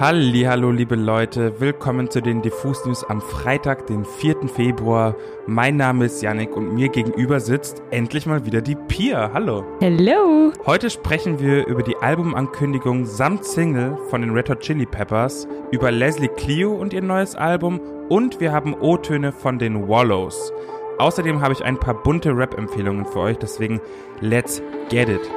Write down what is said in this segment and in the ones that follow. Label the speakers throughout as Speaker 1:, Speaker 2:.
Speaker 1: Hallo, liebe Leute, willkommen zu den Diffus News am Freitag, den 4. Februar. Mein Name ist Yannick und mir gegenüber sitzt endlich mal wieder die Pia. Hallo.
Speaker 2: Hello.
Speaker 1: Heute sprechen wir über die Albumankündigung samt Single von den Red Hot Chili Peppers, über Leslie Clio und ihr neues Album und wir haben O-Töne von den Wallows. Außerdem habe ich ein paar bunte Rap-Empfehlungen für euch, deswegen let's get it.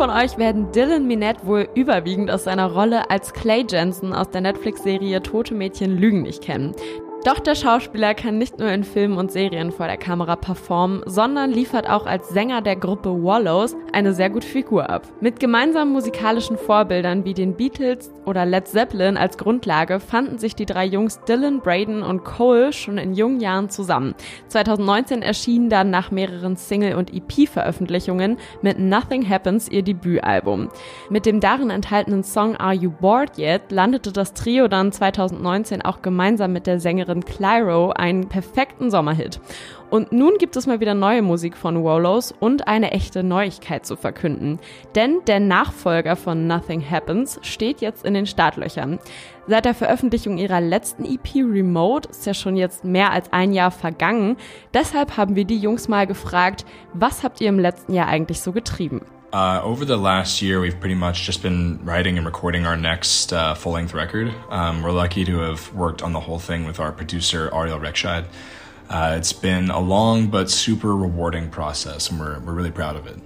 Speaker 2: Von euch werden Dylan Minette wohl überwiegend aus seiner Rolle als Clay Jensen aus der Netflix-Serie Tote Mädchen lügen nicht kennen. Doch der Schauspieler kann nicht nur in Filmen und Serien vor der Kamera performen, sondern liefert auch als Sänger der Gruppe Wallows eine sehr gute Figur ab. Mit gemeinsamen musikalischen Vorbildern wie den Beatles oder Led Zeppelin als Grundlage fanden sich die drei Jungs Dylan, Braden und Cole schon in jungen Jahren zusammen. 2019 erschien dann nach mehreren Single- und EP-Veröffentlichungen mit Nothing Happens ihr Debütalbum. Mit dem darin enthaltenen Song Are You Bored Yet landete das Trio dann 2019 auch gemeinsam mit der Sängerin Sängerin Clyro einen perfekten Sommerhit. Und nun gibt es mal wieder neue Musik von Wallows und eine echte Neuigkeit zu verkünden. Denn der Nachfolger von Nothing Happens steht jetzt in den Startlöchern. Seit der Veröffentlichung ihrer letzten EP Remote ist ja schon jetzt mehr als ein Jahr vergangen. Deshalb haben wir die Jungs mal gefragt, was habt ihr im letzten Jahr eigentlich so getrieben?
Speaker 3: Uh, over the last year, we've pretty much just been writing and recording our next uh, full length record. Um, we're lucky to have worked on the whole thing with our producer, Ariel Rekshad. Uh, it's been a long but super rewarding process, and we're, we're really proud of it.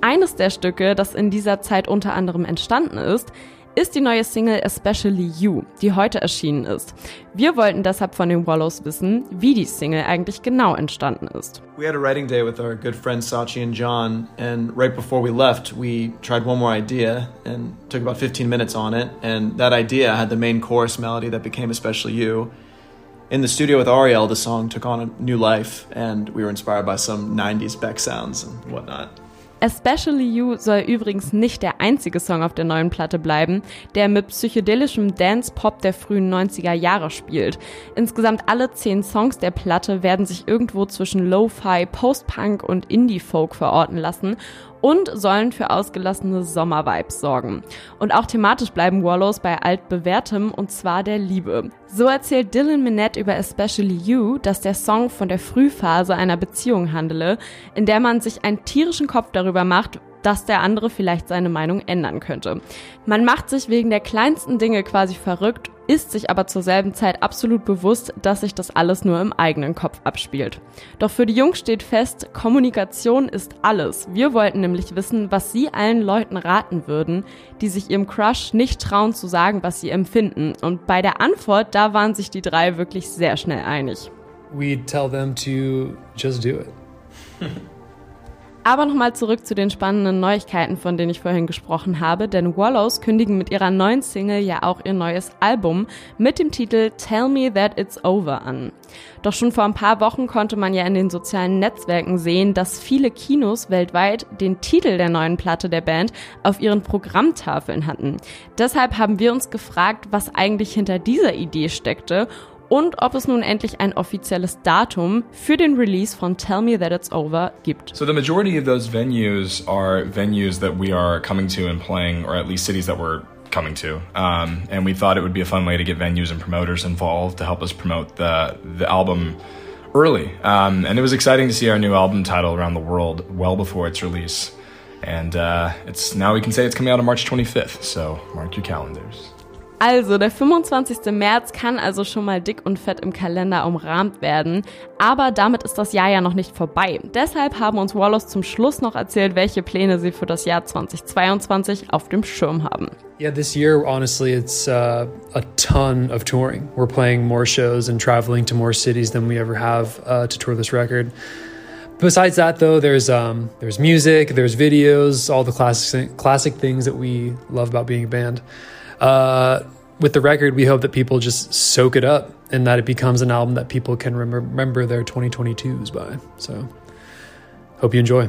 Speaker 2: Eines der Stücke, das in dieser Zeit unter anderem entstanden ist, ist die neue Single Especially You, die heute erschienen ist. Wir wollten deshalb von den Wallows wissen, wie die Single eigentlich genau entstanden ist.
Speaker 4: We had a writing day with our good friends Sachi and John, and right before we left, we tried one more idea and took about 15 minutes on it. And that idea had the main chorus melody that became Especially You. In the studio with Ariel, the song took on a new life, and we were inspired by some 90s Beck sounds and whatnot.
Speaker 2: Especially You soll übrigens nicht der einzige Song auf der neuen Platte bleiben, der mit psychedelischem Dance-Pop der frühen 90er Jahre spielt. Insgesamt alle zehn Songs der Platte werden sich irgendwo zwischen Lo-Fi, Post-Punk und Indie-Folk verorten lassen und sollen für ausgelassene Sommervibes sorgen. Und auch thematisch bleiben Wallows bei altbewährtem und zwar der Liebe. So erzählt Dylan Minette über Especially You, dass der Song von der Frühphase einer Beziehung handele, in der man sich einen tierischen Kopf darüber macht, dass der andere vielleicht seine Meinung ändern könnte. Man macht sich wegen der kleinsten Dinge quasi verrückt, ist sich aber zur selben Zeit absolut bewusst, dass sich das alles nur im eigenen Kopf abspielt. Doch für die Jungs steht fest, Kommunikation ist alles. Wir wollten nämlich wissen, was sie allen Leuten raten würden, die sich ihrem Crush nicht trauen zu sagen, was sie empfinden. Und bei der Antwort, da waren sich die drei wirklich sehr schnell einig.
Speaker 5: We'd tell them to just do it.
Speaker 2: Aber nochmal zurück zu den spannenden Neuigkeiten, von denen ich vorhin gesprochen habe, denn Wallows kündigen mit ihrer neuen Single ja auch ihr neues Album mit dem Titel Tell Me That It's Over an. Doch schon vor ein paar Wochen konnte man ja in den sozialen Netzwerken sehen, dass viele Kinos weltweit den Titel der neuen Platte der Band auf ihren Programmtafeln hatten. Deshalb haben wir uns gefragt, was eigentlich hinter dieser Idee steckte und ob es nun endlich ein offizielles Datum für den Release von Tell Me That It's Over gibt.
Speaker 3: So the majority of those venues are venues that we are coming to and playing, or at least cities that we're coming to. Um, and we thought it would be a fun way to get venues and promoters involved to help us promote the the album early. Um, and it was exciting to see our new album title around the world well before its release. And uh, it's now we can say it's coming out on March 25th. So mark your calendars.
Speaker 2: Also, der 25. März kann also schon mal dick und fett im Kalender umrahmt werden. Aber damit ist das Jahr ja noch nicht vorbei. Deshalb haben uns Wallace zum Schluss noch erzählt, welche Pläne sie für das Jahr 2022 auf dem Schirm haben.
Speaker 5: Yeah, this year, honestly, it's uh, a ton of touring. We're playing more shows and traveling to more cities than we ever have uh, to tour this record. Besides that, though, there's um, there's music, there's videos, all the classic classic things that we love about being a band. Uh, with the record, we hope that people just soak it up and that it becomes an album that people can remember, their 2022s by. So, hope you enjoy.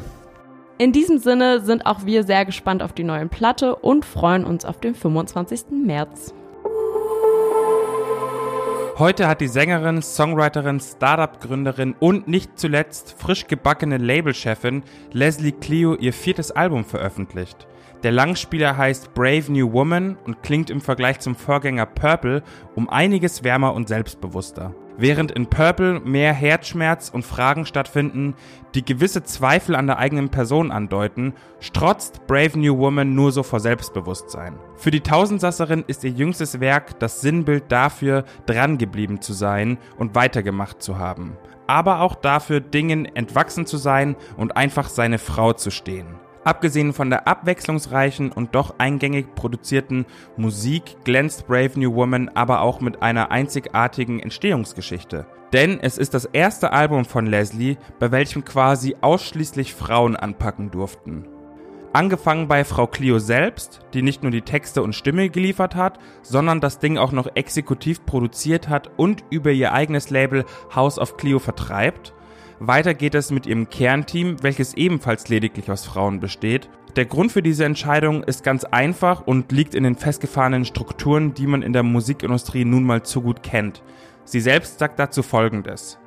Speaker 2: In diesem Sinne sind auch wir sehr gespannt auf die neue Platte und freuen uns auf den 25. März.
Speaker 1: Heute hat die Sängerin, Songwriterin, Startup-Gründerin und nicht zuletzt frisch gebackene Labelchefin Leslie Clio ihr viertes Album veröffentlicht. Der Langspieler heißt Brave New Woman und klingt im Vergleich zum Vorgänger Purple um einiges wärmer und selbstbewusster. Während in Purple mehr Herzschmerz und Fragen stattfinden, die gewisse Zweifel an der eigenen Person andeuten, strotzt Brave New Woman nur so vor Selbstbewusstsein. Für die Tausendsasserin ist ihr jüngstes Werk das Sinnbild dafür, drangeblieben zu sein und weitergemacht zu haben. Aber auch dafür, Dingen entwachsen zu sein und einfach seine Frau zu stehen. Abgesehen von der abwechslungsreichen und doch eingängig produzierten Musik glänzt Brave New Woman aber auch mit einer einzigartigen Entstehungsgeschichte. Denn es ist das erste Album von Leslie, bei welchem quasi ausschließlich Frauen anpacken durften. Angefangen bei Frau Clio selbst, die nicht nur die Texte und Stimme geliefert hat, sondern das Ding auch noch exekutiv produziert hat und über ihr eigenes Label House of Clio vertreibt weiter geht es mit ihrem Kernteam, welches ebenfalls lediglich aus Frauen besteht. Der Grund für diese Entscheidung ist ganz einfach und liegt in den festgefahrenen Strukturen, die man in der Musikindustrie nun mal zu gut kennt. Sie selbst sagt dazu Folgendes.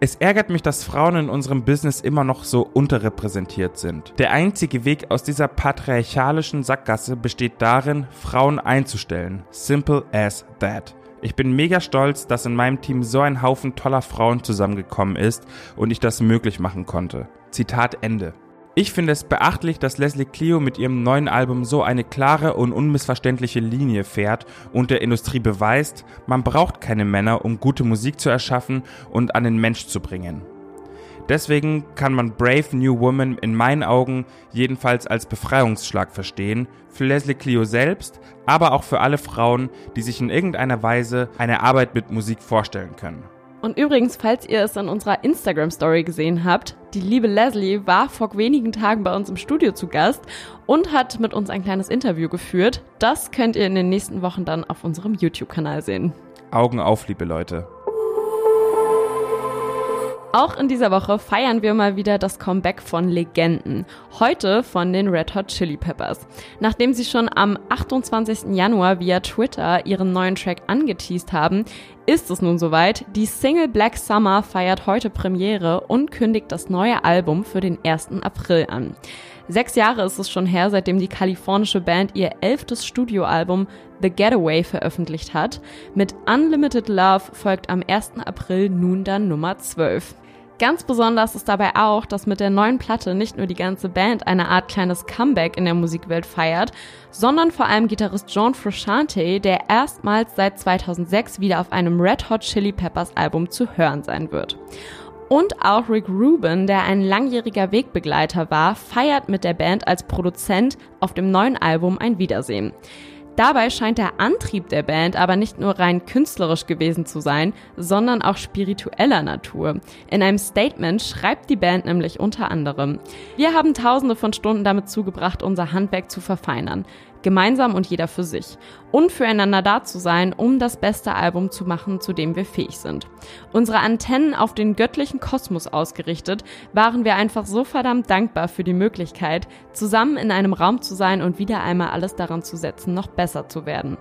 Speaker 1: Es ärgert mich, dass Frauen in unserem Business immer noch so unterrepräsentiert sind. Der einzige Weg aus dieser patriarchalischen Sackgasse besteht darin, Frauen einzustellen. Simple as that. Ich bin mega stolz, dass in meinem Team so ein Haufen toller Frauen zusammengekommen ist und ich das möglich machen konnte. Zitat Ende. Ich finde es beachtlich, dass Leslie Clio mit ihrem neuen Album so eine klare und unmissverständliche Linie fährt und der Industrie beweist, man braucht keine Männer, um gute Musik zu erschaffen und an den Mensch zu bringen. Deswegen kann man Brave New Woman in meinen Augen jedenfalls als Befreiungsschlag verstehen, für Leslie Clio selbst, aber auch für alle Frauen, die sich in irgendeiner Weise eine Arbeit mit Musik vorstellen können.
Speaker 2: Und übrigens, falls ihr es in unserer Instagram-Story gesehen habt, die liebe Leslie war vor wenigen Tagen bei uns im Studio zu Gast und hat mit uns ein kleines Interview geführt. Das könnt ihr in den nächsten Wochen dann auf unserem YouTube-Kanal sehen.
Speaker 1: Augen auf, liebe Leute.
Speaker 2: Auch in dieser Woche feiern wir mal wieder das Comeback von Legenden. Heute von den Red Hot Chili Peppers. Nachdem sie schon am 28. Januar via Twitter ihren neuen Track angeteased haben, ist es nun soweit. Die Single Black Summer feiert heute Premiere und kündigt das neue Album für den 1. April an. Sechs Jahre ist es schon her, seitdem die kalifornische Band ihr elftes Studioalbum The Getaway veröffentlicht hat. Mit Unlimited Love folgt am 1. April nun dann Nummer 12. Ganz besonders ist dabei auch, dass mit der neuen Platte nicht nur die ganze Band eine Art kleines Comeback in der Musikwelt feiert, sondern vor allem Gitarrist John Frusciante, der erstmals seit 2006 wieder auf einem Red Hot Chili Peppers Album zu hören sein wird. Und auch Rick Rubin, der ein langjähriger Wegbegleiter war, feiert mit der Band als Produzent auf dem neuen Album ein Wiedersehen. Dabei scheint der Antrieb der Band aber nicht nur rein künstlerisch gewesen zu sein, sondern auch spiritueller Natur. In einem Statement schreibt die Band nämlich unter anderem, wir haben tausende von Stunden damit zugebracht, unser Handwerk zu verfeinern gemeinsam und jeder für sich. Und füreinander da zu sein, um das beste Album zu machen, zu dem wir fähig sind. Unsere Antennen auf den göttlichen Kosmos ausgerichtet, waren wir einfach so verdammt dankbar für die Möglichkeit, zusammen in einem Raum zu sein und wieder einmal alles daran zu setzen, noch besser zu werden.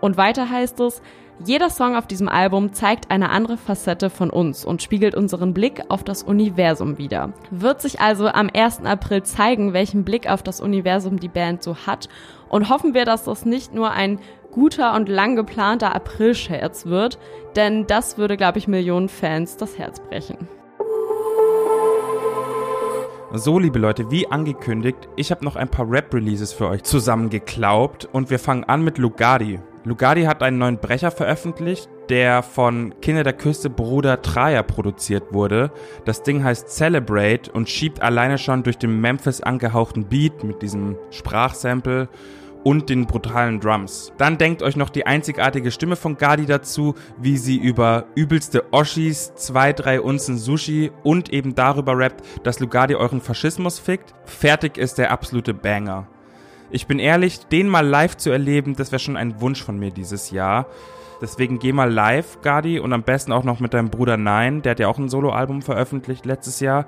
Speaker 2: Und weiter heißt es, jeder Song auf diesem Album zeigt eine andere Facette von uns und spiegelt unseren Blick auf das Universum wider. Wird sich also am 1. April zeigen, welchen Blick auf das Universum die Band so hat und hoffen wir, dass das nicht nur ein guter und lang geplanter April-Scherz wird, denn das würde, glaube ich, Millionen Fans das Herz brechen.
Speaker 1: So, liebe Leute, wie angekündigt, ich habe noch ein paar Rap-Releases für euch zusammengeklaubt und wir fangen an mit Lugardi. Lugardi hat einen neuen Brecher veröffentlicht, der von Kinder der Küste Bruder Traja produziert wurde. Das Ding heißt Celebrate und schiebt alleine schon durch den Memphis angehauchten Beat mit diesem Sprachsample und den brutalen Drums. Dann denkt euch noch die einzigartige Stimme von Gadi dazu, wie sie über übelste Oshis, zwei, drei Unzen Sushi und eben darüber rappt, dass Lugardi euren Faschismus fickt. Fertig ist der absolute Banger. Ich bin ehrlich, den mal live zu erleben, das wäre schon ein Wunsch von mir dieses Jahr. Deswegen geh mal live, Gadi, und am besten auch noch mit deinem Bruder Nein, der hat ja auch ein Soloalbum veröffentlicht letztes Jahr.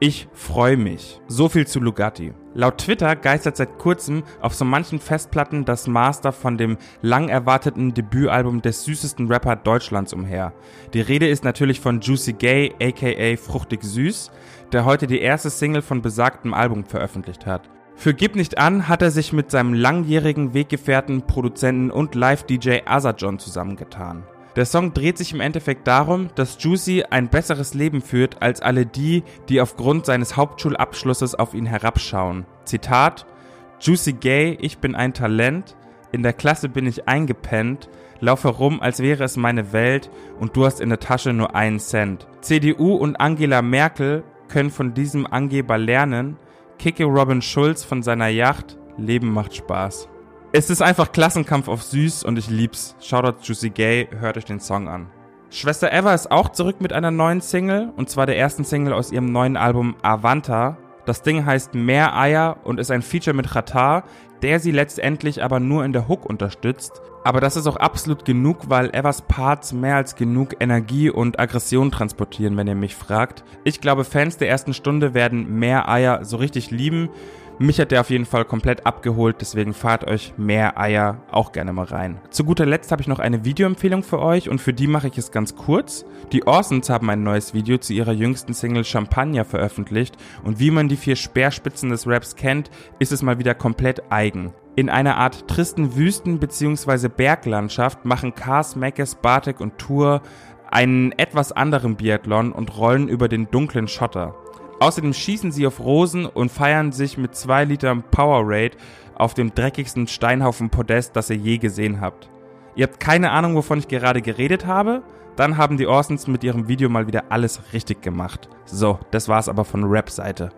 Speaker 1: Ich freue mich. So viel zu Lugatti. Laut Twitter geistert seit kurzem auf so manchen Festplatten das Master von dem lang erwarteten Debütalbum des süßesten Rapper Deutschlands umher. Die Rede ist natürlich von Juicy Gay, aka Fruchtig Süß, der heute die erste Single von besagtem Album veröffentlicht hat. Für Gib nicht an hat er sich mit seinem langjährigen Weggefährten, Produzenten und Live-DJ Azajon zusammengetan. Der Song dreht sich im Endeffekt darum, dass Juicy ein besseres Leben führt als alle die, die aufgrund seines Hauptschulabschlusses auf ihn herabschauen. Zitat Juicy Gay, ich bin ein Talent, in der Klasse bin ich eingepennt, laufe rum, als wäre es meine Welt und du hast in der Tasche nur einen Cent. CDU und Angela Merkel können von diesem Angeber lernen, kicke Robin Schulz von seiner Yacht, Leben macht Spaß. Es ist einfach Klassenkampf auf süß und ich lieb's. Shoutout Juicy Gay, hört euch den Song an. Schwester Eva ist auch zurück mit einer neuen Single und zwar der ersten Single aus ihrem neuen Album Avanta. Das Ding heißt Mehr Eier und ist ein Feature mit Ratar, der sie letztendlich aber nur in der Hook unterstützt. Aber das ist auch absolut genug, weil Evas Parts mehr als genug Energie und Aggression transportieren, wenn ihr mich fragt. Ich glaube, Fans der ersten Stunde werden Mehr Eier so richtig lieben. Mich hat der auf jeden Fall komplett abgeholt, deswegen fahrt euch mehr Eier auch gerne mal rein. Zu guter Letzt habe ich noch eine Videoempfehlung für euch und für die mache ich es ganz kurz. Die Orsons haben ein neues Video zu ihrer jüngsten Single Champagner veröffentlicht und wie man die vier Speerspitzen des Raps kennt, ist es mal wieder komplett eigen. In einer Art tristen Wüsten- bzw. Berglandschaft machen Cars, Meckes, Bartek und Tour einen etwas anderen Biathlon und rollen über den dunklen Schotter. Außerdem schießen sie auf Rosen und feiern sich mit zwei Litern Powerade auf dem dreckigsten Steinhaufen Podest, das ihr je gesehen habt. Ihr habt keine Ahnung, wovon ich gerade geredet habe? Dann haben die Orsons mit ihrem Video mal wieder alles richtig gemacht. So, das war's aber von Rap-Seite.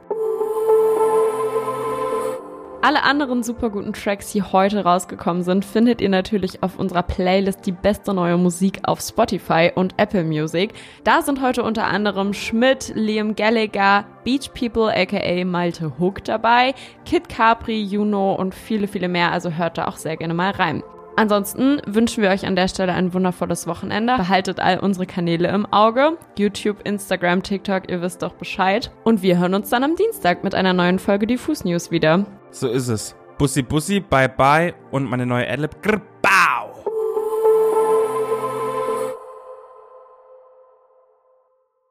Speaker 2: Alle anderen super guten Tracks, die heute rausgekommen sind, findet ihr natürlich auf unserer Playlist Die beste neue Musik auf Spotify und Apple Music. Da sind heute unter anderem Schmidt, Liam Gallagher, Beach People aka Malte Hook dabei, Kid Capri, Juno und viele, viele mehr. Also hört da auch sehr gerne mal rein. Ansonsten wünschen wir euch an der Stelle ein wundervolles Wochenende. Behaltet all unsere Kanäle im Auge. YouTube, Instagram, TikTok, ihr wisst doch Bescheid. Und wir hören uns dann am Dienstag mit einer neuen Folge Diffus News wieder.
Speaker 1: So ist es. Bussi Bussi, bye bye und meine neue Adlib. Grrr.